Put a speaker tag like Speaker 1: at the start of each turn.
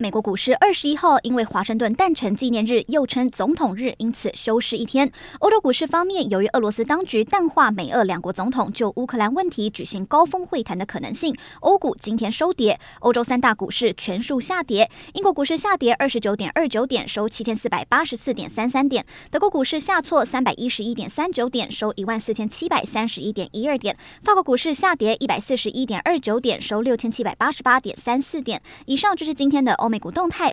Speaker 1: 美国股市二十一号因为华盛顿诞辰纪念日，又称总统日，因此休市一天。欧洲股市方面，由于俄罗斯当局淡化美俄两国总统就乌克兰问题举行高峰会谈的可能性，欧股今天收跌。欧洲三大股市全数下跌，英国股市下跌二十九点二九点，收七千四百八十四点三三点；德国股市下挫三百一十一点三九点，收一万四千七百三十一点一二点；法国股市下跌一百四十一点二九点，收六千七百八十八点三四点。以上就是今天的欧。美股动态，